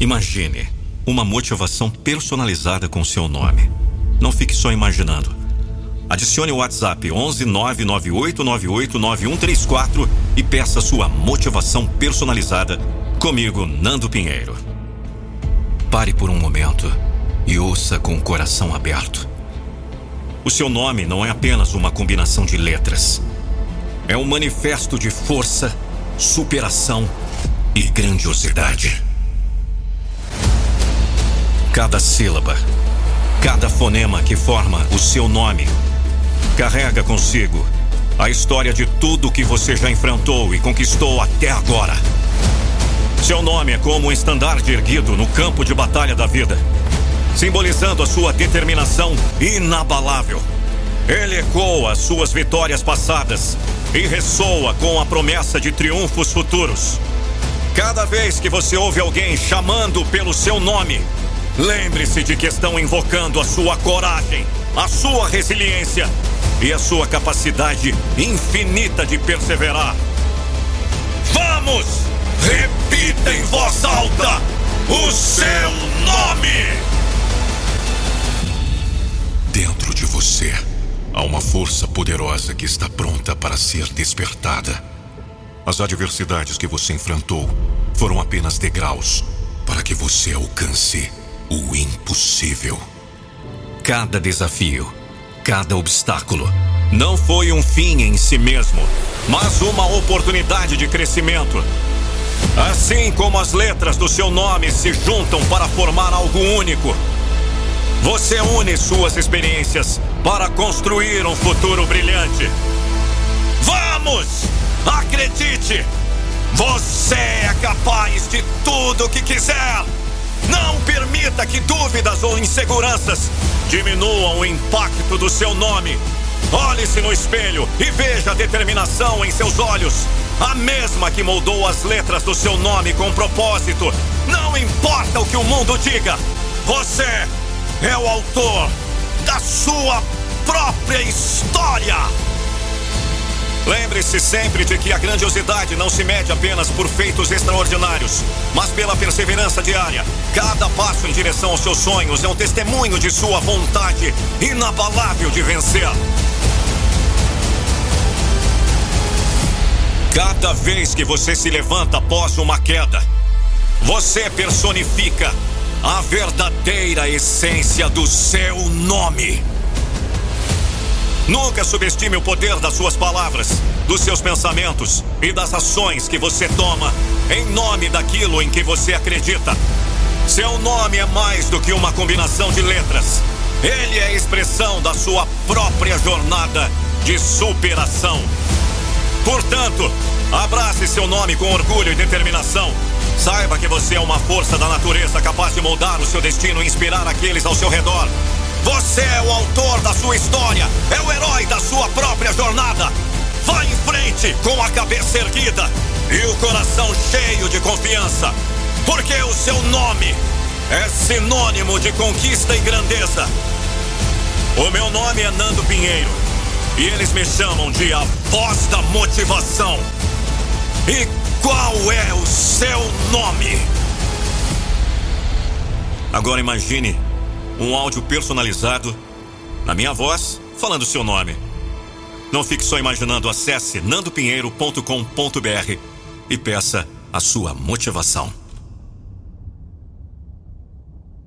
Imagine uma motivação personalizada com seu nome. Não fique só imaginando. Adicione o WhatsApp 11 998989134 e peça sua motivação personalizada comigo, Nando Pinheiro. Pare por um momento e ouça com o coração aberto. O seu nome não é apenas uma combinação de letras. É um manifesto de força, superação e grandiosidade. Cada sílaba, cada fonema que forma o seu nome, carrega consigo a história de tudo que você já enfrentou e conquistou até agora. Seu nome é como um estandarte erguido no campo de batalha da vida, simbolizando a sua determinação inabalável. Ele ecoa as suas vitórias passadas e ressoa com a promessa de triunfos futuros. Cada vez que você ouve alguém chamando pelo seu nome, lembre-se de que estão invocando a sua coragem, a sua resiliência e a sua capacidade infinita de perseverar. Vamos! Repita em voz alta o seu nome! Dentro de você há uma força poderosa que está pronta para ser despertada. As adversidades que você enfrentou foram apenas degraus para que você alcance o impossível. Cada desafio, cada obstáculo, não foi um fim em si mesmo, mas uma oportunidade de crescimento. Assim como as letras do seu nome se juntam para formar algo único, você une suas experiências para construir um futuro brilhante. Vamos! Acredite! Você é capaz de tudo o que quiser! Não permita que dúvidas ou inseguranças diminuam o impacto do seu nome. Olhe-se no espelho e veja a determinação em seus olhos. A mesma que moldou as letras do seu nome com propósito. Não importa o que o mundo diga, você é o autor da sua própria história. Lembre-se sempre de que a grandiosidade não se mede apenas por feitos extraordinários, mas pela perseverança diária. Cada passo em direção aos seus sonhos é um testemunho de sua vontade inabalável de vencer. Cada vez que você se levanta após uma queda, você personifica a verdadeira essência do seu nome. Nunca subestime o poder das suas palavras, dos seus pensamentos e das ações que você toma em nome daquilo em que você acredita. Seu nome é mais do que uma combinação de letras. Ele é a expressão da sua própria jornada de superação. Portanto, abrace seu nome com orgulho e determinação. Saiba que você é uma força da natureza capaz de moldar o seu destino e inspirar aqueles ao seu redor. Você é o autor da sua história, é o herói da sua própria jornada. Vá em frente com a cabeça erguida e o coração cheio de confiança, porque o seu nome é sinônimo de conquista e grandeza. O meu nome é Nando Pinheiro e eles me chamam de a voz da motivação. E qual é o seu nome? Agora imagine um áudio personalizado na minha voz, falando seu nome. Não fique só imaginando, acesse nandopinheiro.com.br e peça a sua motivação.